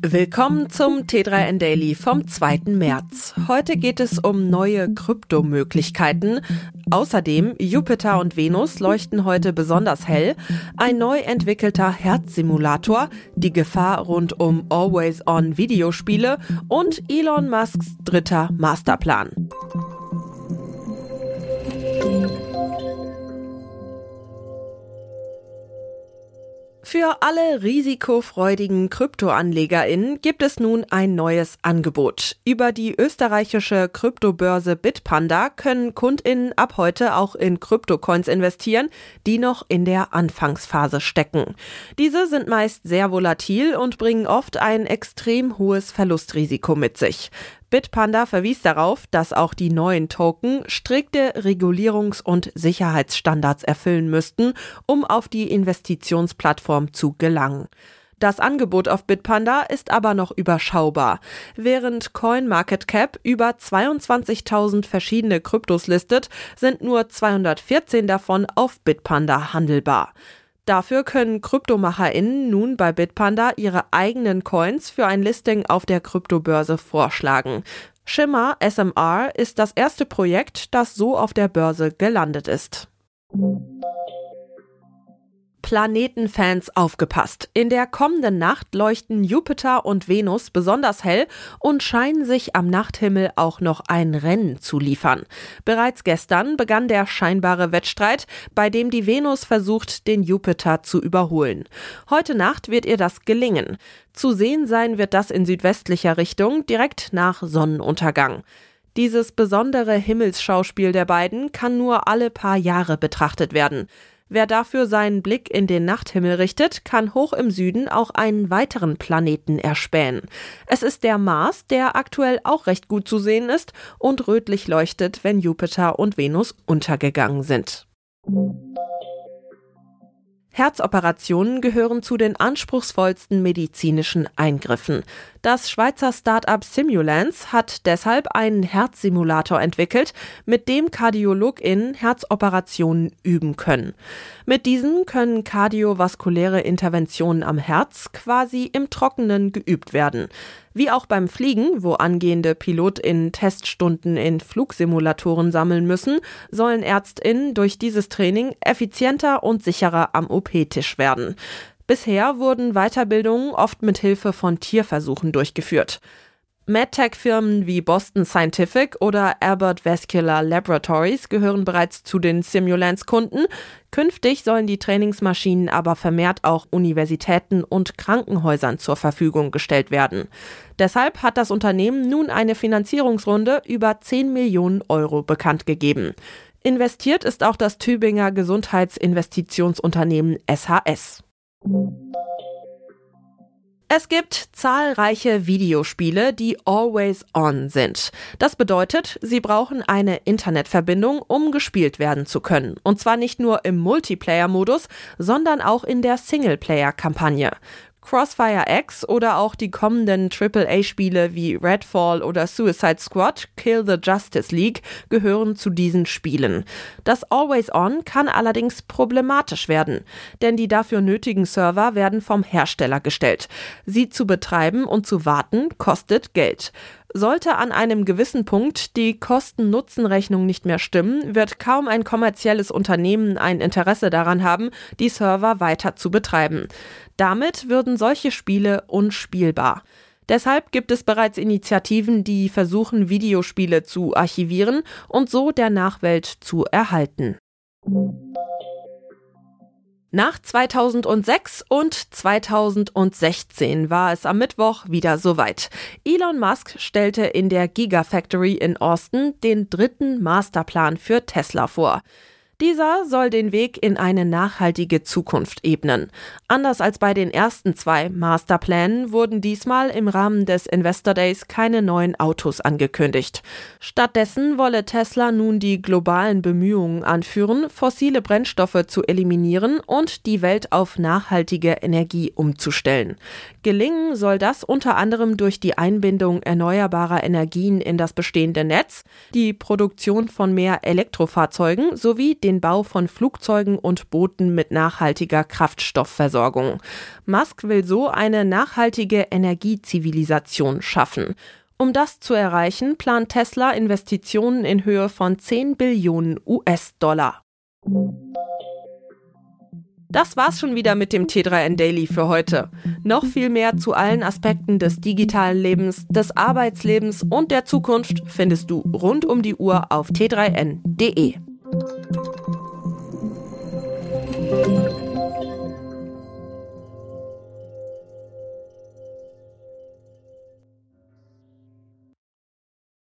Willkommen zum T3N Daily vom 2. März. Heute geht es um neue Kryptomöglichkeiten. Außerdem Jupiter und Venus leuchten heute besonders hell, ein neu entwickelter Herzsimulator, die Gefahr rund um Always-On Videospiele und Elon Musks dritter Masterplan. Für alle risikofreudigen KryptoanlegerInnen gibt es nun ein neues Angebot. Über die österreichische Kryptobörse Bitpanda können KundInnen ab heute auch in Kryptocoins investieren, die noch in der Anfangsphase stecken. Diese sind meist sehr volatil und bringen oft ein extrem hohes Verlustrisiko mit sich. Bitpanda verwies darauf, dass auch die neuen Token strikte Regulierungs- und Sicherheitsstandards erfüllen müssten, um auf die Investitionsplattform zu gelangen. Das Angebot auf Bitpanda ist aber noch überschaubar. Während CoinMarketCap über 22.000 verschiedene Kryptos listet, sind nur 214 davon auf Bitpanda handelbar. Dafür können KryptomacherInnen nun bei Bitpanda ihre eigenen Coins für ein Listing auf der Kryptobörse vorschlagen. Shimmer SMR ist das erste Projekt, das so auf der Börse gelandet ist. Planetenfans aufgepasst. In der kommenden Nacht leuchten Jupiter und Venus besonders hell und scheinen sich am Nachthimmel auch noch ein Rennen zu liefern. Bereits gestern begann der scheinbare Wettstreit, bei dem die Venus versucht, den Jupiter zu überholen. Heute Nacht wird ihr das gelingen. Zu sehen sein wird das in südwestlicher Richtung, direkt nach Sonnenuntergang. Dieses besondere Himmelsschauspiel der beiden kann nur alle paar Jahre betrachtet werden. Wer dafür seinen Blick in den Nachthimmel richtet, kann hoch im Süden auch einen weiteren Planeten erspähen. Es ist der Mars, der aktuell auch recht gut zu sehen ist und rötlich leuchtet, wenn Jupiter und Venus untergegangen sind. Herzoperationen gehören zu den anspruchsvollsten medizinischen Eingriffen. Das Schweizer Start-up Simulance hat deshalb einen Herzsimulator entwickelt, mit dem KardiologInnen Herzoperationen üben können. Mit diesen können kardiovaskuläre Interventionen am Herz quasi im Trockenen geübt werden. Wie auch beim Fliegen, wo angehende PilotInnen Teststunden in Flugsimulatoren sammeln müssen, sollen ÄrztInnen durch dieses Training effizienter und sicherer am OP-Tisch werden. Bisher wurden Weiterbildungen oft mit Hilfe von Tierversuchen durchgeführt. MedTech-Firmen wie Boston Scientific oder Albert Vascular Laboratories gehören bereits zu den Simulance-Kunden. Künftig sollen die Trainingsmaschinen aber vermehrt auch Universitäten und Krankenhäusern zur Verfügung gestellt werden. Deshalb hat das Unternehmen nun eine Finanzierungsrunde über 10 Millionen Euro bekannt gegeben. Investiert ist auch das Tübinger Gesundheitsinvestitionsunternehmen SHS. Es gibt zahlreiche Videospiele, die always on sind. Das bedeutet, sie brauchen eine Internetverbindung, um gespielt werden zu können. Und zwar nicht nur im Multiplayer-Modus, sondern auch in der Singleplayer-Kampagne. Crossfire X oder auch die kommenden AAA-Spiele wie Redfall oder Suicide Squad Kill the Justice League gehören zu diesen Spielen. Das Always On kann allerdings problematisch werden, denn die dafür nötigen Server werden vom Hersteller gestellt. Sie zu betreiben und zu warten kostet Geld. Sollte an einem gewissen Punkt die Kosten-Nutzen-Rechnung nicht mehr stimmen, wird kaum ein kommerzielles Unternehmen ein Interesse daran haben, die Server weiter zu betreiben. Damit würden solche Spiele unspielbar. Deshalb gibt es bereits Initiativen, die versuchen, Videospiele zu archivieren und so der Nachwelt zu erhalten. Nach 2006 und 2016 war es am Mittwoch wieder soweit. Elon Musk stellte in der Gigafactory in Austin den dritten Masterplan für Tesla vor. Dieser soll den Weg in eine nachhaltige Zukunft ebnen. Anders als bei den ersten zwei Masterplänen wurden diesmal im Rahmen des Investor Days keine neuen Autos angekündigt. Stattdessen wolle Tesla nun die globalen Bemühungen anführen, fossile Brennstoffe zu eliminieren und die Welt auf nachhaltige Energie umzustellen. Gelingen soll das unter anderem durch die Einbindung erneuerbarer Energien in das bestehende Netz, die Produktion von mehr Elektrofahrzeugen sowie den Bau von Flugzeugen und Booten mit nachhaltiger Kraftstoffversorgung. Musk will so eine nachhaltige Energiezivilisation schaffen. Um das zu erreichen, plant Tesla Investitionen in Höhe von 10 Billionen US-Dollar. Das war's schon wieder mit dem T3N Daily für heute. Noch viel mehr zu allen Aspekten des digitalen Lebens, des Arbeitslebens und der Zukunft findest du rund um die Uhr auf t3n.de.